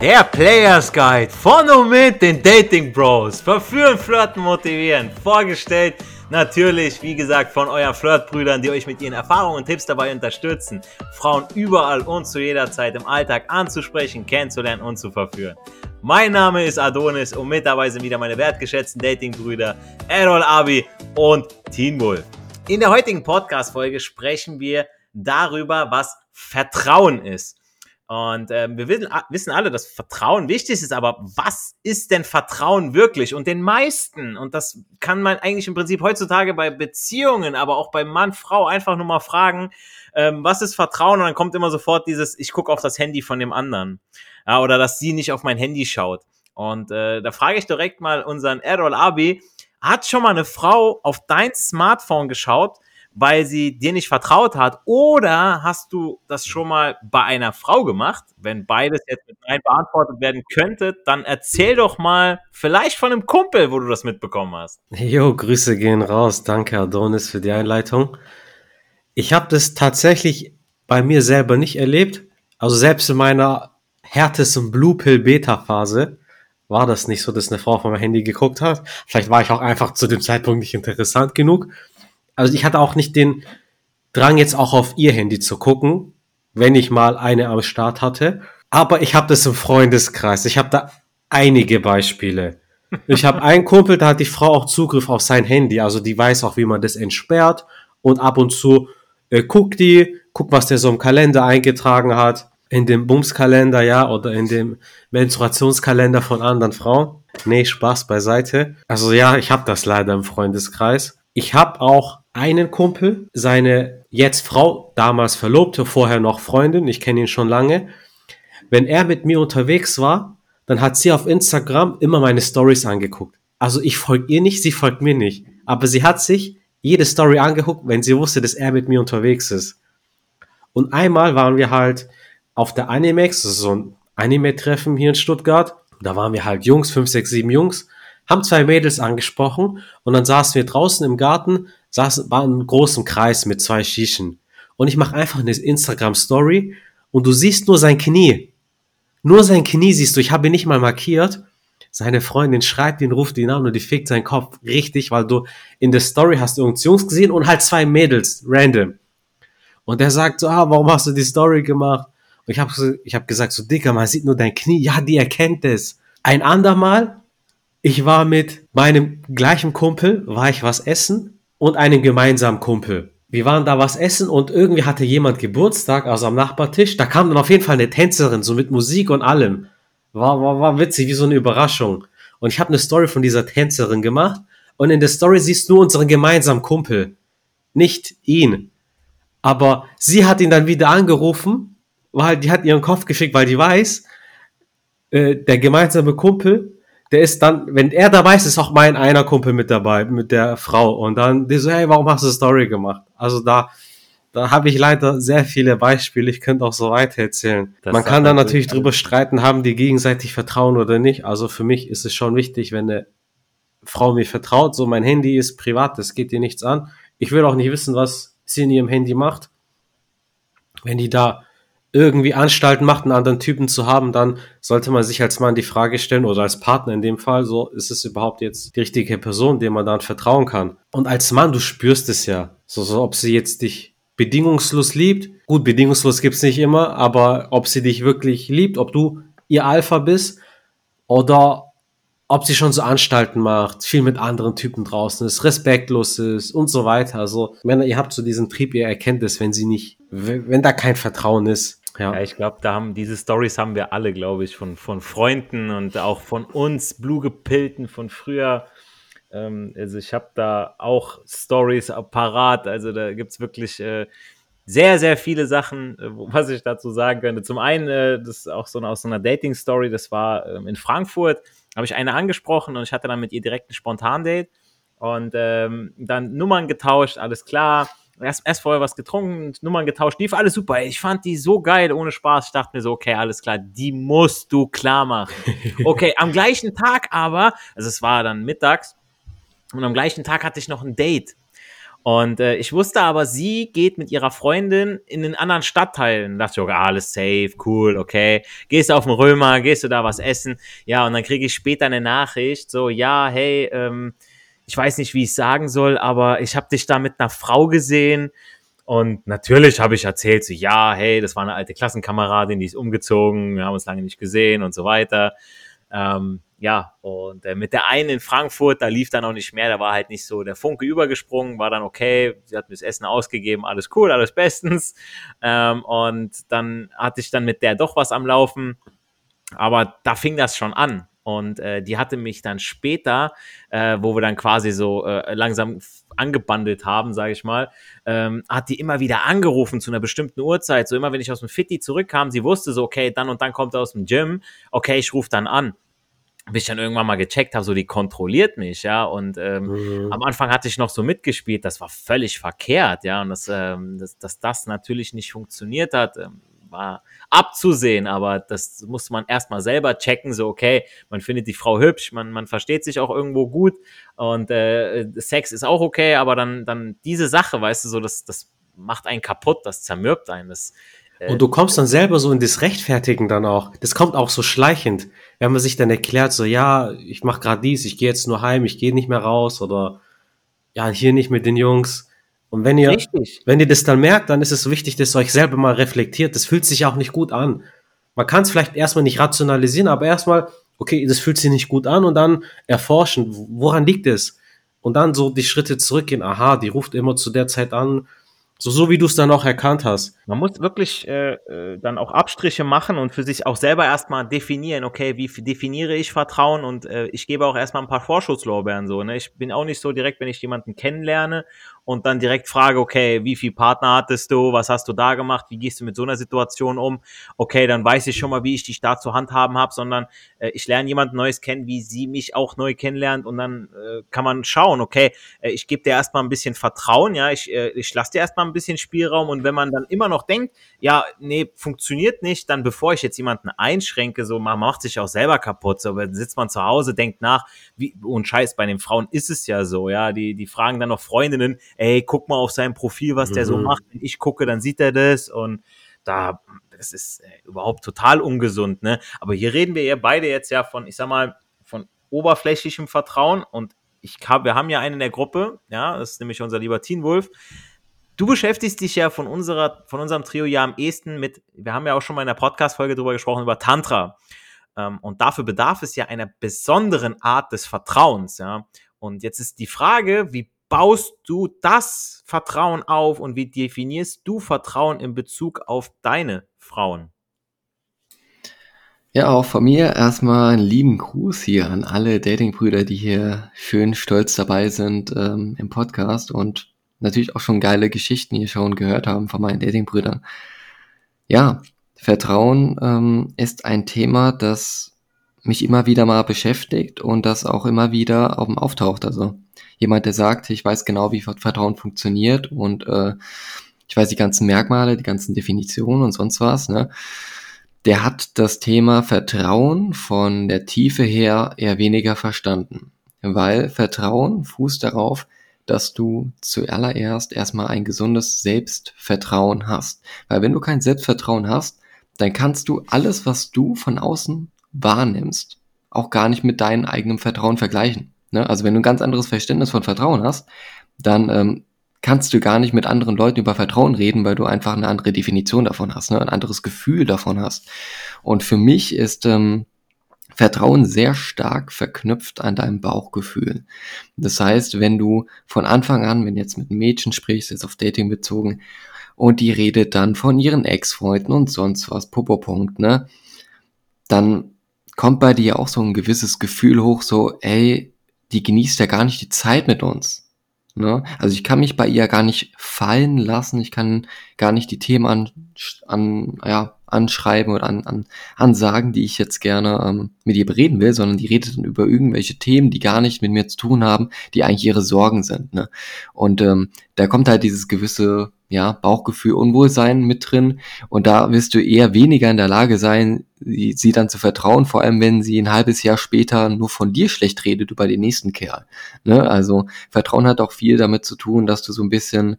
Der Players Guide von und mit den Dating Bros. Verführen, flirten, motivieren. Vorgestellt natürlich, wie gesagt, von euren Flirtbrüdern, die euch mit ihren Erfahrungen und Tipps dabei unterstützen, Frauen überall und zu jeder Zeit im Alltag anzusprechen, kennenzulernen und zu verführen. Mein Name ist Adonis und mit dabei sind wieder meine wertgeschätzten Datingbrüder Errol Abi und Teen Wolf. In der heutigen Podcast-Folge sprechen wir darüber, was Vertrauen ist. Und ähm, wir wissen, wissen alle, dass Vertrauen wichtig ist, aber was ist denn Vertrauen wirklich? Und den meisten, und das kann man eigentlich im Prinzip heutzutage bei Beziehungen, aber auch bei Mann, Frau einfach nur mal fragen, ähm, was ist Vertrauen? Und dann kommt immer sofort dieses, ich gucke auf das Handy von dem anderen. Ja, oder dass sie nicht auf mein Handy schaut. Und äh, da frage ich direkt mal unseren Errol Abi, hat schon mal eine Frau auf dein Smartphone geschaut weil sie dir nicht vertraut hat? Oder hast du das schon mal bei einer Frau gemacht? Wenn beides jetzt mit Nein beantwortet werden könnte, dann erzähl doch mal vielleicht von einem Kumpel, wo du das mitbekommen hast. Jo, Grüße gehen raus. Danke, Adonis, für die Einleitung. Ich habe das tatsächlich bei mir selber nicht erlebt. Also selbst in meiner härtesten Blue Pill Beta Phase war das nicht so, dass eine Frau von meinem Handy geguckt hat. Vielleicht war ich auch einfach zu dem Zeitpunkt nicht interessant genug also ich hatte auch nicht den Drang, jetzt auch auf ihr Handy zu gucken, wenn ich mal eine am Start hatte. Aber ich habe das im Freundeskreis. Ich habe da einige Beispiele. Ich habe einen Kumpel, da hat die Frau auch Zugriff auf sein Handy. Also die weiß auch, wie man das entsperrt. Und ab und zu äh, guckt die, guckt, was der so im Kalender eingetragen hat. In dem Bumskalender, ja, oder in dem Menstruationskalender von anderen Frauen. Nee, Spaß beiseite. Also ja, ich habe das leider im Freundeskreis. Ich habe auch einen Kumpel, seine jetzt Frau, damals Verlobte, vorher noch Freundin, ich kenne ihn schon lange. Wenn er mit mir unterwegs war, dann hat sie auf Instagram immer meine Stories angeguckt. Also ich folge ihr nicht, sie folgt mir nicht. Aber sie hat sich jede Story angeguckt, wenn sie wusste, dass er mit mir unterwegs ist. Und einmal waren wir halt auf der Animex, das ist so ein Anime-Treffen hier in Stuttgart. Da waren wir halt Jungs, fünf, sechs, sieben Jungs, haben zwei Mädels angesprochen und dann saßen wir draußen im Garten, saß, war in großem Kreis mit zwei Schischen. Und ich mache einfach eine Instagram-Story und du siehst nur sein Knie. Nur sein Knie siehst du. Ich habe ihn nicht mal markiert. Seine Freundin schreibt ihn, ruft ihn an und die fickt seinen Kopf richtig, weil du in der Story hast du Jungs gesehen und halt zwei Mädels, random. Und er sagt so, ah, warum hast du die Story gemacht? Und ich habe ich hab gesagt, so Dicker, man sieht nur dein Knie. Ja, die erkennt es. Ein andermal, ich war mit meinem gleichen Kumpel, war ich was essen und einen gemeinsamen Kumpel. Wir waren da was essen und irgendwie hatte jemand Geburtstag, also am Nachbartisch. Da kam dann auf jeden Fall eine Tänzerin, so mit Musik und allem. War, war, war witzig, wie so eine Überraschung. Und ich habe eine Story von dieser Tänzerin gemacht. Und in der Story siehst du unseren gemeinsamen Kumpel. Nicht ihn. Aber sie hat ihn dann wieder angerufen, weil die hat ihren Kopf geschickt, weil die weiß, äh, der gemeinsame Kumpel der ist dann, wenn er dabei ist, ist auch mein einer Kumpel mit dabei, mit der Frau. Und dann, die so, hey, warum hast du Story gemacht? Also da, da habe ich leider sehr viele Beispiele. Ich könnte auch so weiter erzählen. Das Man kann da natürlich drüber streiten, haben die gegenseitig Vertrauen oder nicht. Also für mich ist es schon wichtig, wenn eine Frau mir vertraut, so mein Handy ist privat, das geht dir nichts an. Ich will auch nicht wissen, was sie in ihrem Handy macht. Wenn die da irgendwie Anstalten macht, einen anderen Typen zu haben, dann sollte man sich als Mann die Frage stellen oder als Partner in dem Fall, so ist es überhaupt jetzt die richtige Person, der man dann vertrauen kann. Und als Mann, du spürst es ja, so, so ob sie jetzt dich bedingungslos liebt. Gut, bedingungslos gibt's nicht immer, aber ob sie dich wirklich liebt, ob du ihr Alpha bist oder ob sie schon so Anstalten macht, viel mit anderen Typen draußen ist, respektlos ist und so weiter. Also, Männer, ihr habt so diesen Trieb, ihr erkennt es, wenn sie nicht, wenn da kein Vertrauen ist. Ja. ja, ich glaube, da haben diese Stories haben wir alle, glaube ich, von, von Freunden und auch von uns, Blue-Gepilten von früher. Ähm, also ich habe da auch Stories parat. Also da gibt es wirklich äh, sehr, sehr viele Sachen, äh, was ich dazu sagen könnte. Zum einen, äh, das ist auch so eine, aus so einer Dating-Story, das war ähm, in Frankfurt, habe ich eine angesprochen und ich hatte dann mit ihr direkt ein Spontan-Date und ähm, dann Nummern getauscht, alles klar erst, erst vorher was getrunken, Nummern getauscht, lief alles super. Ich fand die so geil, ohne Spaß. Ich dachte mir so, okay, alles klar, die musst du klar machen. Okay, am gleichen Tag aber, also es war dann mittags, und am gleichen Tag hatte ich noch ein Date. Und äh, ich wusste aber, sie geht mit ihrer Freundin in den anderen Stadtteilen. Da dachte ich, okay, alles safe, cool, okay. Gehst du auf den Römer, gehst du da was essen? Ja, und dann kriege ich später eine Nachricht, so, ja, hey, ähm, ich weiß nicht, wie ich sagen soll, aber ich habe dich da mit einer Frau gesehen. Und natürlich habe ich erzählt, so, ja, hey, das war eine alte Klassenkameradin, die ist umgezogen, wir haben uns lange nicht gesehen und so weiter. Ähm, ja, und äh, mit der einen in Frankfurt, da lief dann auch nicht mehr, da war halt nicht so der Funke übergesprungen, war dann okay, sie hat mir das Essen ausgegeben, alles cool, alles bestens. Ähm, und dann hatte ich dann mit der doch was am Laufen, aber da fing das schon an. Und äh, die hatte mich dann später, äh, wo wir dann quasi so äh, langsam angebandelt haben, sage ich mal, ähm, hat die immer wieder angerufen zu einer bestimmten Uhrzeit. So immer, wenn ich aus dem Fitti zurückkam, sie wusste so, okay, dann und dann kommt er aus dem Gym, okay, ich rufe dann an bis ich dann irgendwann mal gecheckt habe, so die kontrolliert mich, ja. Und ähm, mhm. am Anfang hatte ich noch so mitgespielt, das war völlig verkehrt, ja. Und dass, ähm, dass, dass das natürlich nicht funktioniert hat, ähm, war abzusehen, aber das musste man erstmal selber checken, so okay, man findet die Frau hübsch, man, man versteht sich auch irgendwo gut und äh, Sex ist auch okay, aber dann, dann diese Sache, weißt du, so, das, das macht einen kaputt, das zermürbt einen, das äh, und du kommst dann selber so in das Rechtfertigen dann auch. Das kommt auch so schleichend, wenn man sich dann erklärt, so ja, ich mach gerade dies, ich gehe jetzt nur heim, ich gehe nicht mehr raus oder ja, hier nicht mit den Jungs. Und wenn ihr, Richtig. wenn ihr das dann merkt, dann ist es wichtig, dass ihr euch selber mal reflektiert. Das fühlt sich auch nicht gut an. Man kann es vielleicht erstmal nicht rationalisieren, aber erstmal, okay, das fühlt sich nicht gut an und dann erforschen, woran liegt es? Und dann so die Schritte zurückgehen, aha, die ruft immer zu der Zeit an, so, so wie du es dann auch erkannt hast. Man muss wirklich äh, äh, dann auch Abstriche machen und für sich auch selber erstmal definieren, okay, wie definiere ich Vertrauen und äh, ich gebe auch erstmal ein paar Vorschusslorbeeren so. Ne? Ich bin auch nicht so direkt, wenn ich jemanden kennenlerne und dann direkt frage, okay, wie viel Partner hattest du, was hast du da gemacht, wie gehst du mit so einer Situation um? Okay, dann weiß ich schon mal, wie ich dich da zu handhaben habe, sondern äh, ich lerne jemand Neues kennen, wie sie mich auch neu kennenlernt und dann äh, kann man schauen, okay, äh, ich gebe dir erstmal ein bisschen Vertrauen, ja, ich, äh, ich lasse dir erstmal ein bisschen Spielraum und wenn man dann immer noch denkt, ja, nee, funktioniert nicht, dann bevor ich jetzt jemanden einschränke, so man macht sich auch selber kaputt, so dann sitzt man zu Hause, denkt nach, wie, und scheiß, bei den Frauen ist es ja so, ja, die, die fragen dann noch Freundinnen, ey, guck mal auf sein Profil, was mhm. der so mhm. macht. Wenn ich gucke, dann sieht er das und da, das ist äh, überhaupt total ungesund, ne? Aber hier reden wir ja beide jetzt ja von, ich sag mal, von oberflächlichem Vertrauen und ich hab, wir haben ja einen in der Gruppe, ja, das ist nämlich unser lieber Teen Wolf. Du beschäftigst dich ja von unserer, von unserem Trio ja am ehesten mit, wir haben ja auch schon mal in der Podcast-Folge drüber gesprochen, über Tantra. Ähm, und dafür bedarf es ja einer besonderen Art des Vertrauens, ja. Und jetzt ist die Frage, wie baust du das Vertrauen auf und wie definierst du Vertrauen in Bezug auf deine Frauen? Ja, auch von mir erstmal einen lieben Gruß hier an alle Datingbrüder, die hier schön stolz dabei sind ähm, im Podcast und natürlich auch schon geile Geschichten hier schon gehört haben von meinen Datingbrüdern. Ja, Vertrauen ähm, ist ein Thema, das mich immer wieder mal beschäftigt und das auch immer wieder auf dem auftaucht. Also jemand, der sagt, ich weiß genau, wie Vertrauen funktioniert und äh, ich weiß die ganzen Merkmale, die ganzen Definitionen und sonst was, ne? Der hat das Thema Vertrauen von der Tiefe her eher weniger verstanden. Weil Vertrauen fußt darauf, dass du zuallererst erstmal ein gesundes Selbstvertrauen hast. Weil wenn du kein Selbstvertrauen hast, dann kannst du alles, was du von außen wahrnimmst, auch gar nicht mit deinem eigenen Vertrauen vergleichen. Ne? Also wenn du ein ganz anderes Verständnis von Vertrauen hast, dann ähm, kannst du gar nicht mit anderen Leuten über Vertrauen reden, weil du einfach eine andere Definition davon hast, ne? ein anderes Gefühl davon hast. Und für mich ist ähm, Vertrauen sehr stark verknüpft an deinem Bauchgefühl. Das heißt, wenn du von Anfang an, wenn jetzt mit einem Mädchen sprichst, jetzt auf Dating bezogen, und die redet dann von ihren Ex-Freunden und sonst was, Popo-Punkt, ne? Dann kommt bei dir auch so ein gewisses Gefühl hoch, so, ey, die genießt ja gar nicht die Zeit mit uns. Ne? Also ich kann mich bei ihr gar nicht fallen lassen, ich kann gar nicht die Themen an, an, ja, anschreiben oder an, an, ansagen, die ich jetzt gerne ähm, mit ihr bereden will, sondern die redet dann über irgendwelche Themen, die gar nicht mit mir zu tun haben, die eigentlich ihre Sorgen sind. Ne? Und ähm, da kommt halt dieses gewisse ja, Bauchgefühl, Unwohlsein mit drin. Und da wirst du eher weniger in der Lage sein, sie, sie dann zu vertrauen, vor allem wenn sie ein halbes Jahr später nur von dir schlecht redet über den nächsten Kerl. Ne? Also Vertrauen hat auch viel damit zu tun, dass du so ein bisschen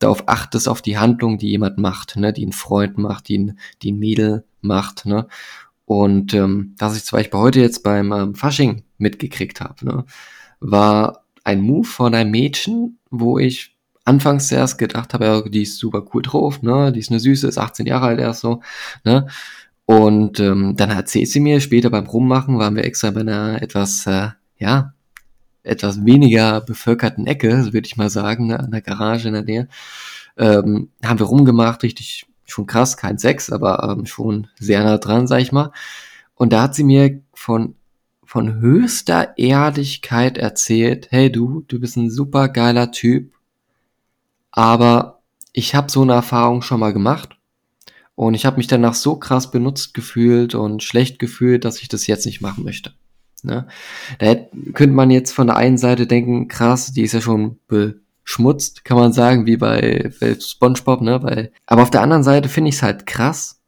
darauf achtest, auf die Handlung, die jemand macht, ne? die ein Freund macht, die ein, die ein Mädel macht. Ne? Und ähm, was ich zum Beispiel heute jetzt beim ähm, Fasching mitgekriegt habe, ne? war ein Move von einem Mädchen, wo ich anfangs erst gedacht habe, ja, die ist super cool drauf, ne? Die ist eine Süße, ist 18 Jahre alt erst so, ne? Und ähm, dann erzählt sie mir, später beim Rummachen waren wir extra bei einer etwas, äh, ja, etwas weniger bevölkerten Ecke, würde ich mal sagen, ne? an der Garage in der Nähe. Ähm, haben wir rumgemacht, richtig schon krass, kein Sex, aber ähm, schon sehr nah dran, sag ich mal. Und da hat sie mir von von höchster Ehrlichkeit erzählt, hey du, du bist ein super geiler Typ, aber ich habe so eine Erfahrung schon mal gemacht und ich habe mich danach so krass benutzt gefühlt und schlecht gefühlt, dass ich das jetzt nicht machen möchte. Ne? Da hätte, könnte man jetzt von der einen Seite denken, krass, die ist ja schon beschmutzt, kann man sagen, wie bei, bei SpongeBob, ne? Weil, aber auf der anderen Seite finde ich es halt krass.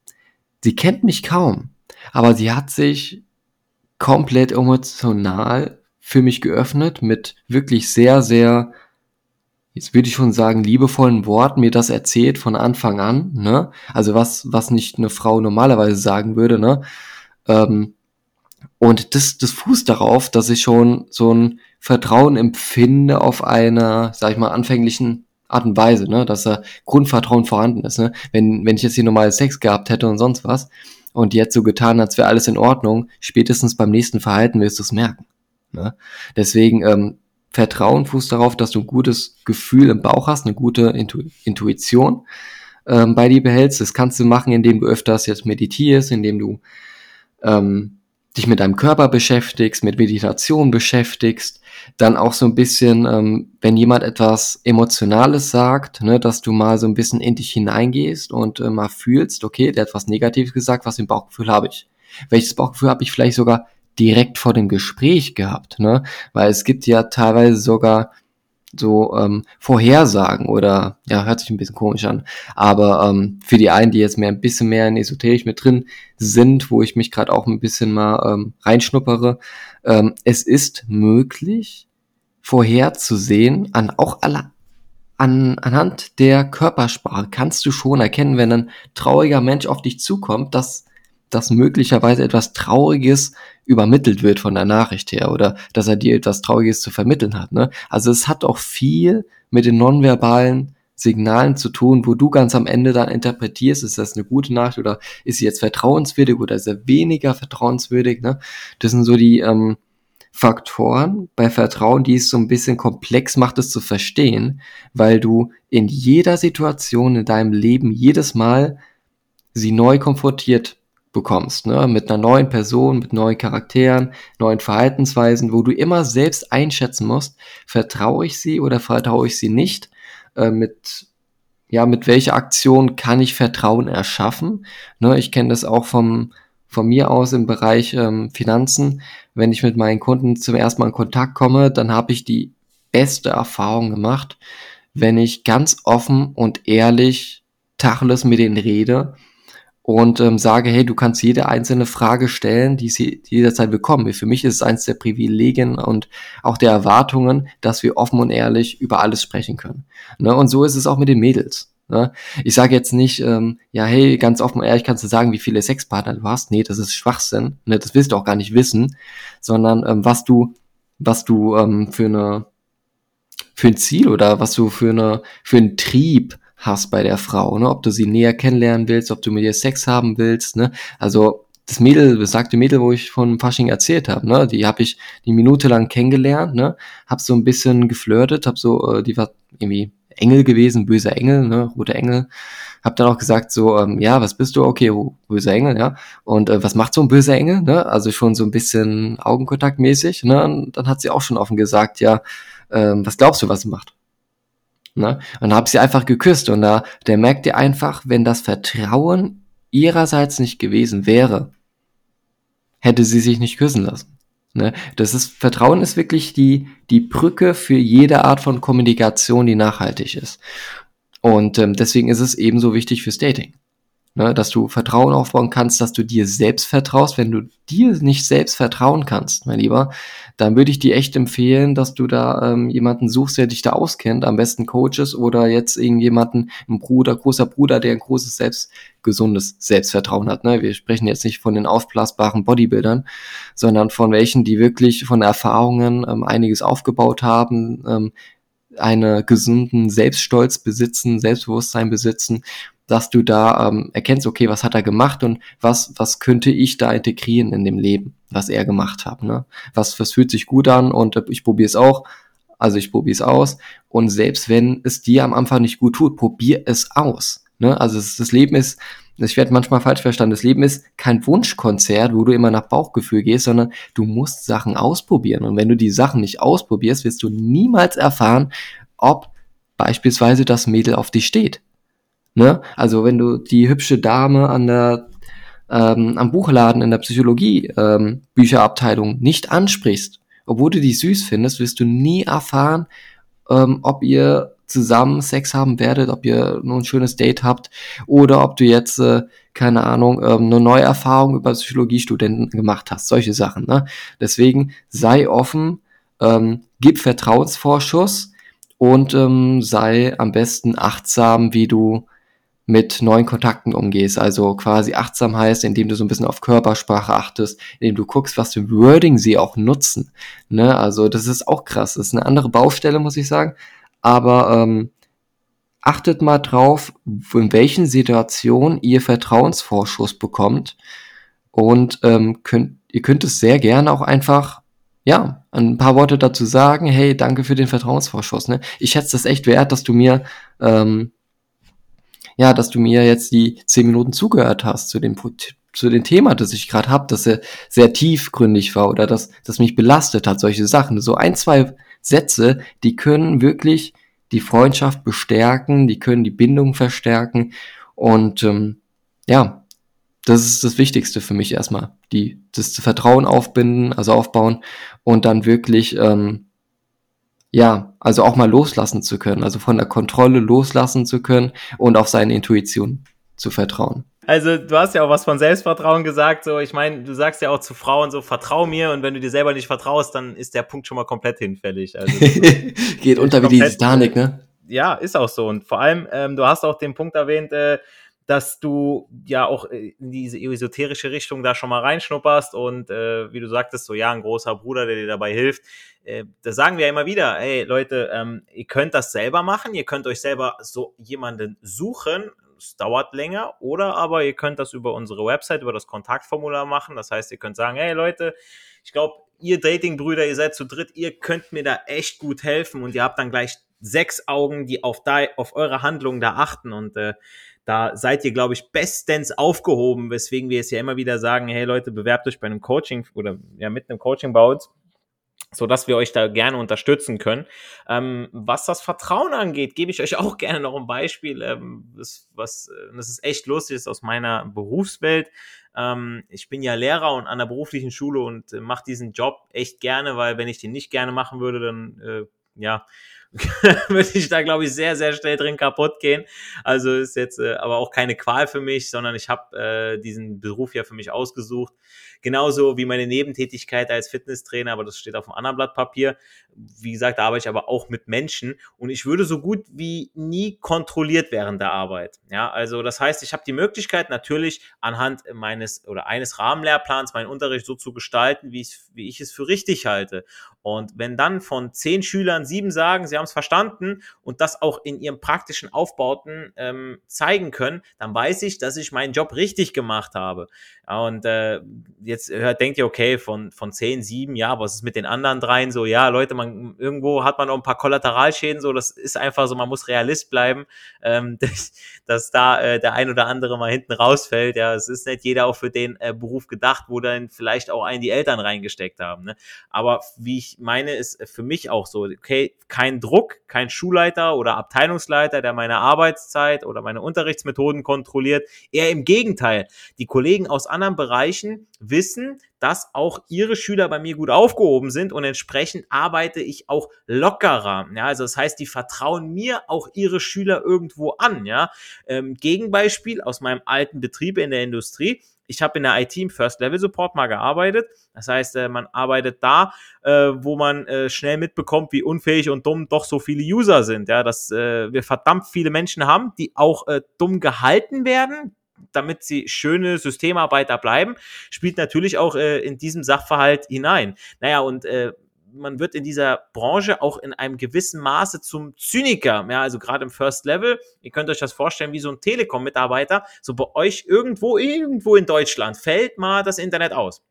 Sie kennt mich kaum, aber sie hat sich komplett emotional für mich geöffnet mit wirklich sehr, sehr jetzt würde ich schon sagen, liebevollen Worten mir das erzählt von Anfang an, ne? Also was, was nicht eine Frau normalerweise sagen würde, ne? Ähm, und das, das fußt darauf, dass ich schon so ein Vertrauen empfinde auf einer, sag ich mal, anfänglichen Art und Weise, ne? Dass da Grundvertrauen vorhanden ist, ne? Wenn, wenn ich jetzt hier normale Sex gehabt hätte und sonst was und jetzt so getan, als wäre alles in Ordnung, spätestens beim nächsten Verhalten wirst du es merken. Ne? Deswegen, ähm, Vertrauen fußt darauf, dass du ein gutes Gefühl im Bauch hast, eine gute Intu Intuition ähm, bei dir behältst. Das kannst du machen, indem du öfters jetzt meditierst, indem du ähm, dich mit deinem Körper beschäftigst, mit Meditation beschäftigst, dann auch so ein bisschen, ähm, wenn jemand etwas Emotionales sagt, ne, dass du mal so ein bisschen in dich hineingehst und äh, mal fühlst, okay, der hat was Negatives gesagt, was ein Bauchgefühl habe ich? Welches Bauchgefühl habe ich vielleicht sogar direkt vor dem Gespräch gehabt, ne? Weil es gibt ja teilweise sogar so ähm, Vorhersagen oder ja, hört sich ein bisschen komisch an, aber ähm, für die einen, die jetzt mehr ein bisschen mehr in Esoterik mit drin sind, wo ich mich gerade auch ein bisschen mal ähm, reinschnuppere, ähm, es ist möglich vorherzusehen an auch alle an, anhand der Körpersprache kannst du schon erkennen, wenn ein trauriger Mensch auf dich zukommt, dass dass möglicherweise etwas Trauriges übermittelt wird von der Nachricht her oder dass er dir etwas Trauriges zu vermitteln hat. Ne? Also es hat auch viel mit den nonverbalen Signalen zu tun, wo du ganz am Ende dann interpretierst, ist das eine gute Nachricht oder ist sie jetzt vertrauenswürdig oder ist er weniger vertrauenswürdig. Ne? Das sind so die ähm, Faktoren bei Vertrauen, die es so ein bisschen komplex macht, es zu verstehen, weil du in jeder Situation in deinem Leben jedes Mal sie neu konfrontiert bekommst, ne? mit einer neuen Person, mit neuen Charakteren, neuen Verhaltensweisen, wo du immer selbst einschätzen musst, vertraue ich sie oder vertraue ich sie nicht, äh, mit ja, mit welcher Aktion kann ich Vertrauen erschaffen? Ne, ich kenne das auch vom, von mir aus im Bereich ähm, Finanzen. Wenn ich mit meinen Kunden zum ersten Mal in Kontakt komme, dann habe ich die beste Erfahrung gemacht, wenn ich ganz offen und ehrlich Tacheles mit denen rede und ähm, sage, hey, du kannst jede einzelne Frage stellen, die sie jederzeit bekommen. Für mich ist es eins der Privilegien und auch der Erwartungen, dass wir offen und ehrlich über alles sprechen können. Ne? Und so ist es auch mit den Mädels. Ne? Ich sage jetzt nicht, ähm, ja, hey, ganz offen und ehrlich kannst du sagen, wie viele Sexpartner du hast. Nee, das ist Schwachsinn. Ne? Das willst du auch gar nicht wissen, sondern ähm, was du, was du ähm, für eine für ein Ziel oder was du für eine für einen Trieb hast bei der Frau, ne? ob du sie näher kennenlernen willst, ob du mit ihr Sex haben willst, ne? Also das Mädel, besagte Mädel, wo ich von Fasching erzählt habe, ne, die habe ich die Minute lang kennengelernt, ne, hab so ein bisschen geflirtet, hab so, äh, die war irgendwie Engel gewesen, böser Engel, ne, rote Engel, hab dann auch gesagt so, ähm, ja, was bist du? Okay, böser Engel, ja. Und äh, was macht so ein böser Engel, ne? Also schon so ein bisschen Augenkontaktmäßig, ne? Und dann hat sie auch schon offen gesagt, ja, ähm, was glaubst du, was sie macht? Ne? Und habe sie einfach geküsst und da, der merkt ihr einfach, wenn das Vertrauen ihrerseits nicht gewesen wäre, hätte sie sich nicht küssen lassen. Ne? Das ist, Vertrauen ist wirklich die, die Brücke für jede Art von Kommunikation, die nachhaltig ist. Und ähm, deswegen ist es ebenso wichtig fürs Dating ne, dass du Vertrauen aufbauen kannst, dass du dir selbst vertraust. Wenn du dir nicht selbst vertrauen kannst, mein Lieber, dann würde ich dir echt empfehlen, dass du da ähm, jemanden suchst, der dich da auskennt, am besten Coaches oder jetzt irgendjemanden, ein Bruder, großer Bruder, der ein großes selbst gesundes Selbstvertrauen hat. Ne? Wir sprechen jetzt nicht von den aufblasbaren Bodybuildern, sondern von welchen, die wirklich von Erfahrungen ähm, einiges aufgebaut haben, ähm, einen gesunden Selbststolz besitzen, Selbstbewusstsein besitzen dass du da ähm, erkennst, okay, was hat er gemacht und was, was könnte ich da integrieren in dem Leben, was er gemacht hat. Ne? Was, was fühlt sich gut an und äh, ich probiere es auch. Also ich probiere es aus. Und selbst wenn es dir am Anfang nicht gut tut, probier es aus. Ne? Also es, das Leben ist, ich werde manchmal falsch verstanden, das Leben ist kein Wunschkonzert, wo du immer nach Bauchgefühl gehst, sondern du musst Sachen ausprobieren. Und wenn du die Sachen nicht ausprobierst, wirst du niemals erfahren, ob beispielsweise das Mädel auf dich steht. Ne? Also wenn du die hübsche Dame an der ähm, am Buchladen in der Psychologie ähm, Bücherabteilung nicht ansprichst, obwohl du die süß findest, wirst du nie erfahren, ähm, ob ihr zusammen Sex haben werdet, ob ihr nur ein schönes Date habt oder ob du jetzt, äh, keine Ahnung, ähm, eine neue Erfahrung über Psychologiestudenten gemacht hast. Solche Sachen. Ne? Deswegen sei offen, ähm, gib Vertrauensvorschuss und ähm, sei am besten achtsam, wie du mit neuen Kontakten umgehst. Also quasi achtsam heißt, indem du so ein bisschen auf Körpersprache achtest, indem du guckst, was für Wording sie auch nutzen. Ne? Also das ist auch krass. Das ist eine andere Baustelle, muss ich sagen. Aber ähm, achtet mal drauf, in welchen Situationen ihr Vertrauensvorschuss bekommt. Und ähm, könnt, ihr könnt es sehr gerne auch einfach ja, ein paar Worte dazu sagen, hey, danke für den Vertrauensvorschuss. Ne? Ich schätze das echt wert, dass du mir ähm, ja, dass du mir jetzt die zehn Minuten zugehört hast zu dem zu dem Thema, das ich gerade habe, dass er sehr tiefgründig war oder dass das mich belastet hat, solche Sachen. So ein, zwei Sätze, die können wirklich die Freundschaft bestärken, die können die Bindung verstärken und ähm, ja, das ist das Wichtigste für mich erstmal, die das Vertrauen aufbinden, also aufbauen und dann wirklich ähm, ja, also auch mal loslassen zu können, also von der Kontrolle loslassen zu können und auf seine Intuition zu vertrauen. Also du hast ja auch was von Selbstvertrauen gesagt, so ich meine, du sagst ja auch zu Frauen so, vertrau mir und wenn du dir selber nicht vertraust, dann ist der Punkt schon mal komplett hinfällig. Also, Geht unter wie die Titanic, ne? Ja, ist auch so und vor allem, ähm, du hast auch den Punkt erwähnt, äh, dass du ja auch äh, in diese esoterische Richtung da schon mal reinschnupperst und äh, wie du sagtest, so ja, ein großer Bruder, der dir dabei hilft. Äh, da sagen wir ja immer wieder, hey Leute, ähm, ihr könnt das selber machen, ihr könnt euch selber so jemanden suchen, es dauert länger, oder aber ihr könnt das über unsere Website, über das Kontaktformular machen. Das heißt, ihr könnt sagen, hey Leute, ich glaube, ihr Datingbrüder, ihr seid zu dritt, ihr könnt mir da echt gut helfen und ihr habt dann gleich sechs Augen, die auf, da, auf eure Handlungen da achten und äh, da seid ihr, glaube ich, bestens aufgehoben, weswegen wir es ja immer wieder sagen, hey Leute, bewerbt euch bei einem Coaching oder ja mit einem Coaching bei uns, so dass wir euch da gerne unterstützen können. Ähm, was das Vertrauen angeht, gebe ich euch auch gerne noch ein Beispiel, ähm, das, was, äh, das ist echt lustig, ist aus meiner Berufswelt. Ähm, ich bin ja Lehrer und an der beruflichen Schule und äh, mache diesen Job echt gerne, weil wenn ich den nicht gerne machen würde, dann äh, ja, würde ich da, glaube ich, sehr, sehr schnell drin kaputt gehen. Also ist jetzt äh, aber auch keine Qual für mich, sondern ich habe äh, diesen Beruf ja für mich ausgesucht. Genauso wie meine Nebentätigkeit als Fitnesstrainer, aber das steht auf einem anderen Blatt Papier. Wie gesagt, da arbeite ich aber auch mit Menschen und ich würde so gut wie nie kontrolliert während der Arbeit. Ja, also das heißt, ich habe die Möglichkeit natürlich anhand meines oder eines Rahmenlehrplans meinen Unterricht so zu gestalten, wie ich, wie ich es für richtig halte. Und wenn dann von zehn Schülern sieben sagen, sie haben es verstanden und das auch in ihrem praktischen Aufbauten ähm, zeigen können, dann weiß ich, dass ich meinen Job richtig gemacht habe. Und äh, jetzt hört, denkt ihr, okay, von, von zehn, sieben, ja, was ist mit den anderen dreien? So, ja, Leute, man, irgendwo hat man auch ein paar Kollateralschäden, so, das ist einfach so, man muss Realist bleiben, ähm, dass, dass da äh, der ein oder andere mal hinten rausfällt. Ja, es ist nicht jeder auch für den äh, Beruf gedacht, wo dann vielleicht auch einen die Eltern reingesteckt haben. Ne? Aber wie ich meine, ist für mich auch so, okay, kein Druck, kein Schulleiter oder Abteilungsleiter, der meine Arbeitszeit oder meine Unterrichtsmethoden kontrolliert. Eher im Gegenteil. Die Kollegen aus anderen Bereichen wissen, dass auch ihre Schüler bei mir gut aufgehoben sind und entsprechend arbeite ich auch lockerer. Ja, also das heißt, die vertrauen mir auch ihre Schüler irgendwo an. Ja, ähm, Gegenbeispiel aus meinem alten Betrieb in der Industrie ich habe in der IT im First Level Support mal gearbeitet. Das heißt, äh, man arbeitet da, äh, wo man äh, schnell mitbekommt, wie unfähig und dumm doch so viele User sind. Ja, dass wir verdammt viele Menschen haben, die auch dumm gehalten werden, damit sie schöne Systemarbeiter bleiben, spielt natürlich auch in diesem Sachverhalt hinein. Naja, und man wird in dieser Branche auch in einem gewissen Maße zum Zyniker. Ja, also gerade im First Level, ihr könnt euch das vorstellen wie so ein Telekom-Mitarbeiter. So bei euch irgendwo, irgendwo in Deutschland fällt mal das Internet aus.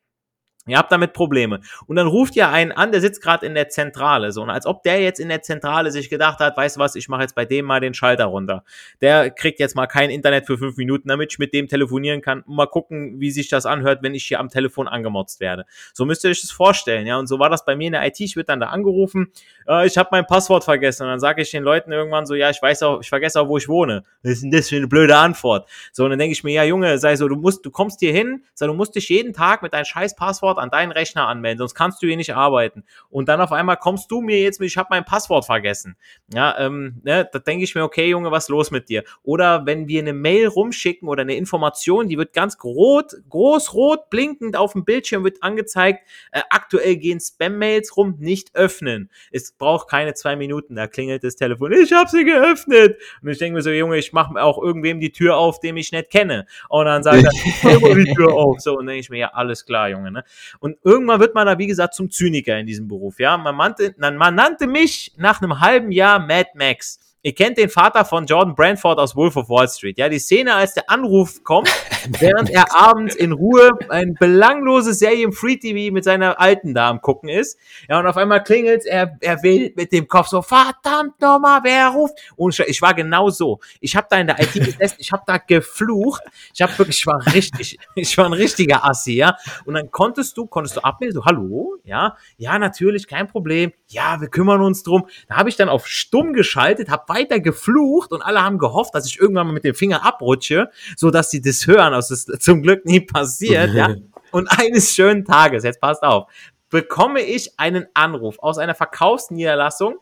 Ihr habt damit Probleme. Und dann ruft ihr einen an, der sitzt gerade in der Zentrale. So, und als ob der jetzt in der Zentrale sich gedacht hat, weißt du was, ich mache jetzt bei dem mal den Schalter runter. Der kriegt jetzt mal kein Internet für fünf Minuten, damit ich mit dem telefonieren kann. Mal gucken, wie sich das anhört, wenn ich hier am Telefon angemotzt werde. So müsst ihr euch das vorstellen, ja. Und so war das bei mir in der IT. Ich wird dann da angerufen, äh, ich habe mein Passwort vergessen. Und dann sage ich den Leuten irgendwann so, ja, ich weiß auch, ich vergesse auch, wo ich wohne. Was ist denn das für eine blöde Antwort? So, und dann denke ich mir, ja, Junge, sei so, du musst, du kommst hier hin, sei, du musst dich jeden Tag mit deinem scheiß Passwort Passwort an deinen Rechner anmelden, sonst kannst du hier nicht arbeiten. Und dann auf einmal kommst du mir jetzt mit, ich habe mein Passwort vergessen. Ja, ähm, ne, da denke ich mir, okay, Junge, was ist los mit dir? Oder wenn wir eine Mail rumschicken oder eine Information, die wird ganz rot, groß rot blinkend auf dem Bildschirm wird angezeigt, äh, aktuell gehen Spam-Mails rum, nicht öffnen. Es braucht keine zwei Minuten, da klingelt das Telefon, ich habe sie geöffnet. Und ich denke mir so, Junge, ich mache auch irgendwem die Tür auf, den ich nicht kenne. Und dann sagt er, ich die Tür auf. So, und dann denke ich mir, ja, alles klar, Junge. Ne? Und irgendwann wird man da, wie gesagt, zum Zyniker in diesem Beruf. Ja, man, nannte, man nannte mich nach einem halben Jahr Mad Max. Ihr kennt den Vater von Jordan Brandford aus Wolf of Wall Street. Ja, die Szene, als der Anruf kommt, während er abends in Ruhe ein belangloses Serie im Free TV mit seiner Alten da am gucken ist. Ja, und auf einmal klingelt er, er wählt mit dem Kopf so, verdammt nochmal, wer ruft? Und ich war genau so. Ich habe da in der IT gesessen, ich habe da geflucht. Ich habe wirklich, ich war richtig, ich war ein richtiger Assi, ja. Und dann konntest du, konntest du abmelden, so, hallo? Ja, ja, natürlich, kein Problem. Ja, wir kümmern uns drum. Da habe ich dann auf stumm geschaltet, habe weiter geflucht und alle haben gehofft, dass ich irgendwann mal mit dem Finger abrutsche, so dass sie das hören. Das ist zum Glück nie passiert. ja. Und eines schönen Tages, jetzt passt auf, bekomme ich einen Anruf aus einer Verkaufsniederlassung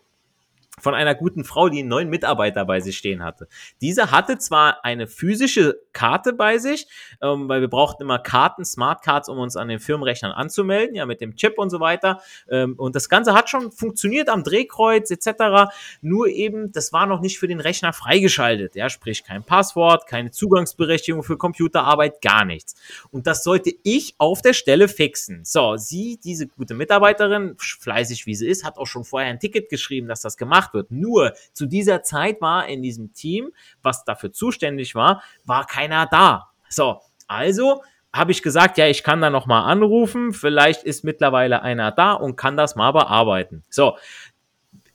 von einer guten Frau, die einen neuen Mitarbeiter bei sich stehen hatte. Dieser hatte zwar eine physische Karte bei sich, ähm, weil wir brauchten immer Karten, Smartcards, um uns an den Firmenrechnern anzumelden, ja, mit dem Chip und so weiter. Ähm, und das Ganze hat schon funktioniert am Drehkreuz etc. Nur eben, das war noch nicht für den Rechner freigeschaltet, ja, sprich kein Passwort, keine Zugangsberechtigung für Computerarbeit, gar nichts. Und das sollte ich auf der Stelle fixen. So, sie, diese gute Mitarbeiterin, fleißig wie sie ist, hat auch schon vorher ein Ticket geschrieben, dass das gemacht wird. Nur zu dieser Zeit war in diesem Team, was dafür zuständig war, war keiner da. So, also habe ich gesagt, ja, ich kann da noch mal anrufen, vielleicht ist mittlerweile einer da und kann das mal bearbeiten. So,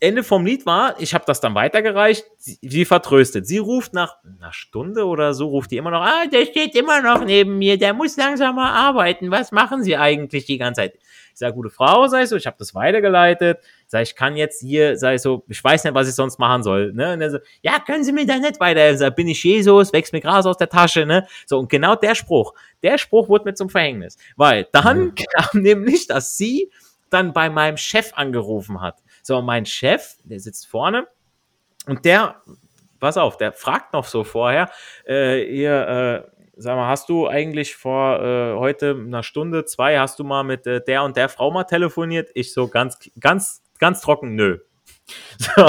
Ende vom Lied war, ich habe das dann weitergereicht, sie, sie, vertröstet. Sie ruft nach einer Stunde oder so, ruft die immer noch, ah, der steht immer noch neben mir, der muss langsam mal arbeiten. Was machen Sie eigentlich die ganze Zeit? Ich sage, gute Frau, sei so, ich habe das weitergeleitet. Sag ich, kann jetzt hier, sei so, ich weiß nicht, was ich sonst machen soll. Ne? Und er so, ja, können Sie mir da nicht weiterhelfen? Sag, bin ich Jesus, wächst mir Gras aus der Tasche, ne? So, und genau der Spruch, der Spruch wurde mir zum Verhängnis. Weil dann mhm. kam nämlich, dass sie dann bei meinem Chef angerufen hat. So, mein Chef, der sitzt vorne und der, pass auf, der fragt noch so vorher, äh, ihr, äh, sag mal, hast du eigentlich vor äh, heute einer Stunde, zwei, hast du mal mit äh, der und der Frau mal telefoniert? Ich so ganz, ganz, ganz trocken, nö. So.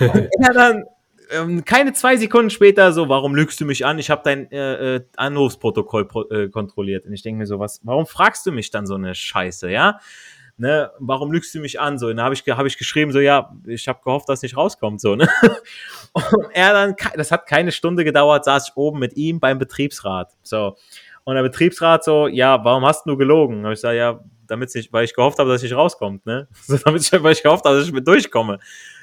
und er dann ähm, keine zwei Sekunden später so, warum lügst du mich an? Ich habe dein äh, äh, Anrufsprotokoll äh, kontrolliert. Und ich denke mir so, was, warum fragst du mich dann so eine Scheiße, ja? Ne, warum lügst du mich an? So, und da habe ich, hab ich geschrieben, so, ja, ich habe gehofft, dass nicht rauskommt, so, ne? Und er dann, das hat keine Stunde gedauert, saß ich oben mit ihm beim Betriebsrat, so. Und der Betriebsrat so, ja, warum hast du gelogen? Und ich sage, ja, damit ich, weil ich gehofft habe, dass ich rauskommt, ne? So, damit ich, weil ich gehofft habe, dass ich mit durchkomme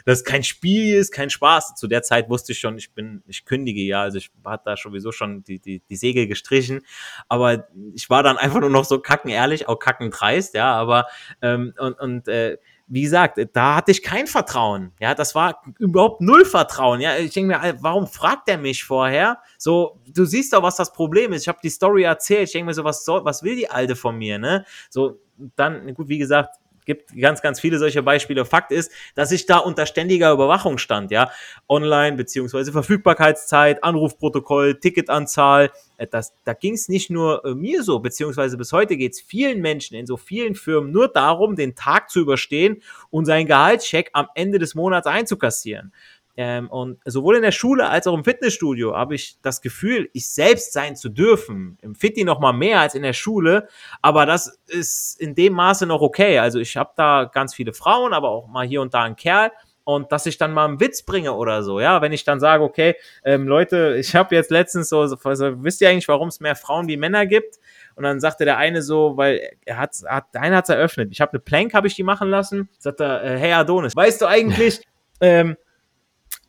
das kein Spiel ist, kein Spaß. Zu der Zeit wusste ich schon, ich bin, ich kündige ja, also ich hatte da sowieso schon die, die, die Segel gestrichen, aber ich war dann einfach nur noch so kacken ehrlich, auch kacken dreist, ja, aber ähm, und, und äh, wie gesagt, da hatte ich kein Vertrauen. Ja, das war überhaupt null Vertrauen. Ja, ich denke mir, warum fragt er mich vorher? So, du siehst doch, was das Problem ist. Ich habe die Story erzählt. Ich denke mir so, was soll, was will die Alte von mir, ne? So, dann, gut, wie gesagt, gibt ganz, ganz viele solche Beispiele. Fakt ist, dass ich da unter ständiger Überwachung stand, ja. Online, beziehungsweise Verfügbarkeitszeit, Anrufprotokoll, Ticketanzahl. Äh, das, da ging es nicht nur äh, mir so, beziehungsweise bis heute geht es vielen Menschen in so vielen Firmen nur darum, den Tag zu überstehen und seinen Gehaltscheck am Ende des Monats einzukassieren. Ähm, und sowohl in der Schule als auch im Fitnessstudio habe ich das Gefühl, ich selbst sein zu dürfen. Im Fitti noch mal mehr als in der Schule, aber das ist in dem Maße noch okay. Also ich habe da ganz viele Frauen, aber auch mal hier und da einen Kerl und dass ich dann mal einen Witz bringe oder so, ja, wenn ich dann sage, okay, ähm, Leute, ich habe jetzt letztens so, also, wisst ihr eigentlich, warum es mehr Frauen wie Männer gibt? Und dann sagte der eine so, weil er hat, hat der eine hat's eröffnet. Ich habe eine Plank, habe ich die machen lassen. Sagt er, äh, hey Adonis, weißt du eigentlich, ähm,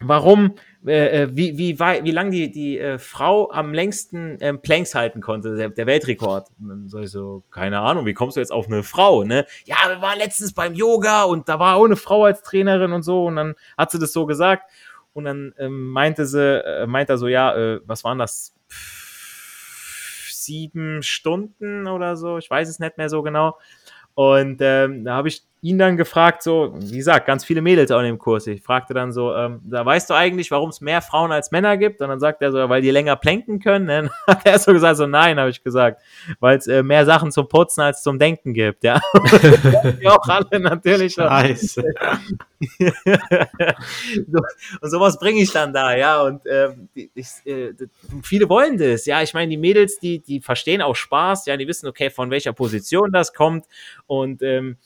warum, äh, äh, wie, wie, wie lang die, die äh, Frau am längsten ähm, Planks halten konnte, der, der Weltrekord. Und dann sag ich so, keine Ahnung, wie kommst du jetzt auf eine Frau, ne? Ja, wir waren letztens beim Yoga und da war auch eine Frau als Trainerin und so und dann hat sie das so gesagt und dann ähm, meinte sie, äh, meinte er so, ja, äh, was waren das? Sieben Stunden oder so, ich weiß es nicht mehr so genau. Und ähm, da habe ich ihn dann gefragt, so, wie gesagt, ganz viele Mädels auch in dem Kurs. Ich fragte dann so, ähm, da weißt du eigentlich, warum es mehr Frauen als Männer gibt? Und dann sagt er so, weil die länger planken können. Dann hat er so gesagt, so nein, habe ich gesagt, weil es äh, mehr Sachen zum Putzen als zum Denken gibt, ja. Und auch alle natürlich. Scheiße. so, und sowas bringe ich dann da, ja. Und ähm, ich, äh, viele wollen das, ja. Ich meine, die Mädels, die, die verstehen auch Spaß, ja, die wissen, okay, von welcher Position das kommt. Und ähm,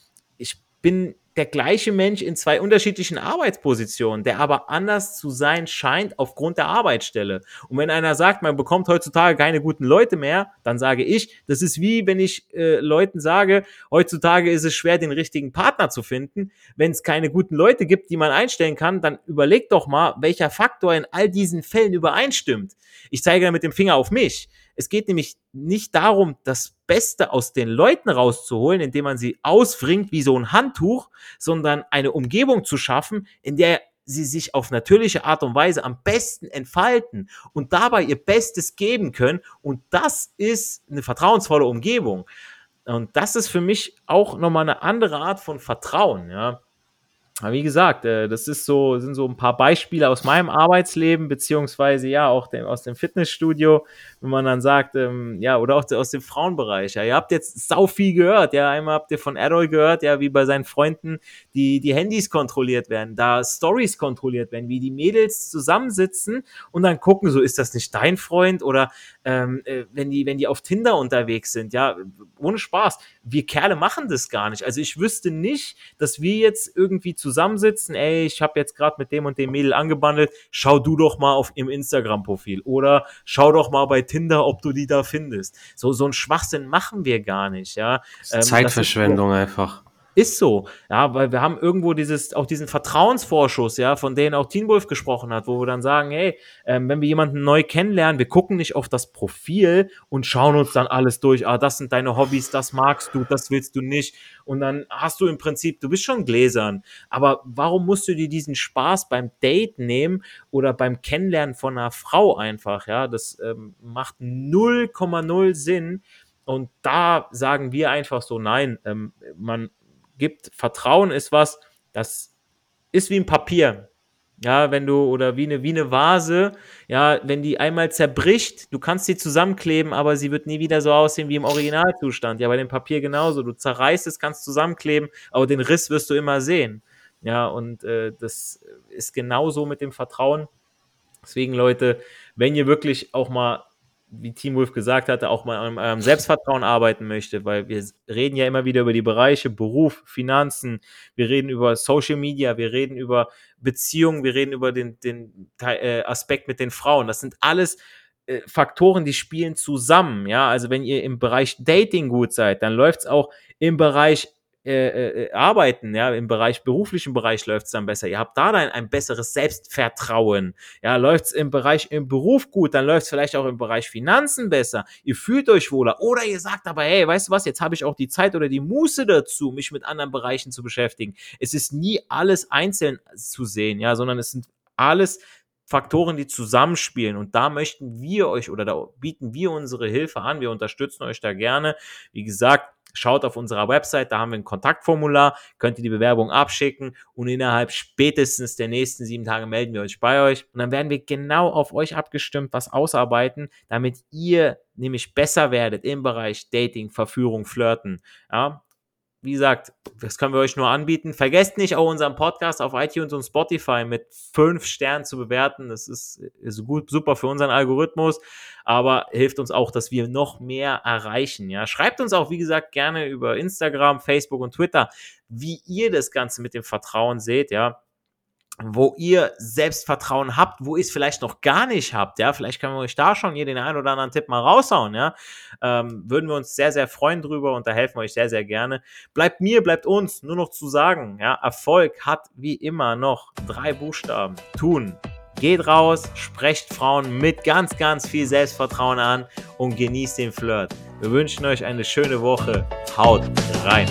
bin der gleiche Mensch in zwei unterschiedlichen Arbeitspositionen, der aber anders zu sein scheint aufgrund der Arbeitsstelle. Und wenn einer sagt, man bekommt heutzutage keine guten Leute mehr, dann sage ich, das ist wie wenn ich äh, Leuten sage, heutzutage ist es schwer, den richtigen Partner zu finden. Wenn es keine guten Leute gibt, die man einstellen kann, dann überleg doch mal, welcher Faktor in all diesen Fällen übereinstimmt. Ich zeige dann mit dem Finger auf mich. Es geht nämlich nicht darum, das Beste aus den Leuten rauszuholen, indem man sie ausfringt wie so ein Handtuch, sondern eine Umgebung zu schaffen, in der sie sich auf natürliche Art und Weise am besten entfalten und dabei ihr Bestes geben können. Und das ist eine vertrauensvolle Umgebung. Und das ist für mich auch nochmal eine andere Art von Vertrauen, ja. Aber wie gesagt, äh, das ist so, sind so ein paar Beispiele aus meinem Arbeitsleben, beziehungsweise ja auch dem, aus dem Fitnessstudio, wenn man dann sagt, ähm, ja, oder auch aus dem Frauenbereich. Ja, ihr habt jetzt sau viel gehört, ja, einmal habt ihr von Errol gehört, ja, wie bei seinen Freunden die, die Handys kontrolliert werden, da Stories kontrolliert werden, wie die Mädels zusammensitzen und dann gucken, so ist das nicht dein Freund oder ähm, äh, wenn die, wenn die auf Tinder unterwegs sind, ja, ohne Spaß. Wir Kerle machen das gar nicht. Also ich wüsste nicht, dass wir jetzt irgendwie zu zusammensitzen, ey, ich habe jetzt gerade mit dem und dem Mädel angebandelt, schau du doch mal auf ihrem Instagram-Profil oder schau doch mal bei Tinder, ob du die da findest. So, so ein Schwachsinn machen wir gar nicht, ja. Ähm, Zeitverschwendung einfach. Ist so, ja, weil wir haben irgendwo dieses, auch diesen Vertrauensvorschuss, ja, von denen auch Teen Wolf gesprochen hat, wo wir dann sagen, hey, ähm, wenn wir jemanden neu kennenlernen, wir gucken nicht auf das Profil und schauen uns dann alles durch, ah, das sind deine Hobbys, das magst du, das willst du nicht. Und dann hast du im Prinzip, du bist schon gläsern. Aber warum musst du dir diesen Spaß beim Date nehmen oder beim Kennenlernen von einer Frau einfach, ja? Das ähm, macht 0,0 Sinn. Und da sagen wir einfach so, nein, ähm, man gibt. Vertrauen ist was, das ist wie ein Papier. Ja, wenn du, oder wie eine, wie eine Vase, ja, wenn die einmal zerbricht, du kannst sie zusammenkleben, aber sie wird nie wieder so aussehen wie im Originalzustand. Ja, bei dem Papier genauso. Du zerreißt es, kannst zusammenkleben, aber den Riss wirst du immer sehen. Ja, und äh, das ist genauso mit dem Vertrauen. Deswegen, Leute, wenn ihr wirklich auch mal wie Team Wolf gesagt hatte, auch mal an eurem Selbstvertrauen arbeiten möchte, weil wir reden ja immer wieder über die Bereiche Beruf, Finanzen, wir reden über Social Media, wir reden über Beziehungen, wir reden über den, den äh, Aspekt mit den Frauen. Das sind alles äh, Faktoren, die spielen zusammen. Ja, also wenn ihr im Bereich Dating gut seid, dann läuft es auch im Bereich äh, äh, arbeiten, ja, im Bereich, beruflichen Bereich läuft es dann besser. Ihr habt da dann ein besseres Selbstvertrauen. Ja, läuft es im Bereich im Beruf gut, dann läuft es vielleicht auch im Bereich Finanzen besser. Ihr fühlt euch wohler. Oder ihr sagt aber, hey, weißt du was, jetzt habe ich auch die Zeit oder die Muße dazu, mich mit anderen Bereichen zu beschäftigen. Es ist nie alles einzeln zu sehen, ja, sondern es sind alles Faktoren, die zusammenspielen. Und da möchten wir euch oder da bieten wir unsere Hilfe an. Wir unterstützen euch da gerne. Wie gesagt, schaut auf unserer Website, da haben wir ein Kontaktformular, könnt ihr die Bewerbung abschicken und innerhalb spätestens der nächsten sieben Tage melden wir euch bei euch und dann werden wir genau auf euch abgestimmt was ausarbeiten, damit ihr nämlich besser werdet im Bereich Dating, Verführung, Flirten. Ja, wie gesagt, das können wir euch nur anbieten. Vergesst nicht auch unseren Podcast auf iTunes und Spotify mit fünf Sternen zu bewerten. Das ist, ist gut, super für unseren Algorithmus, aber hilft uns auch, dass wir noch mehr erreichen. Ja, schreibt uns auch, wie gesagt, gerne über Instagram, Facebook und Twitter, wie ihr das Ganze mit dem Vertrauen seht. Ja, wo ihr Selbstvertrauen habt, wo ihr es vielleicht noch gar nicht habt, ja, vielleicht können wir euch da schon hier den einen oder anderen Tipp mal raushauen, ja, ähm, würden wir uns sehr, sehr freuen drüber und da helfen wir euch sehr, sehr gerne. Bleibt mir, bleibt uns nur noch zu sagen, ja, Erfolg hat wie immer noch drei Buchstaben. Tun. Geht raus, sprecht Frauen mit ganz, ganz viel Selbstvertrauen an und genießt den Flirt. Wir wünschen euch eine schöne Woche. Haut rein.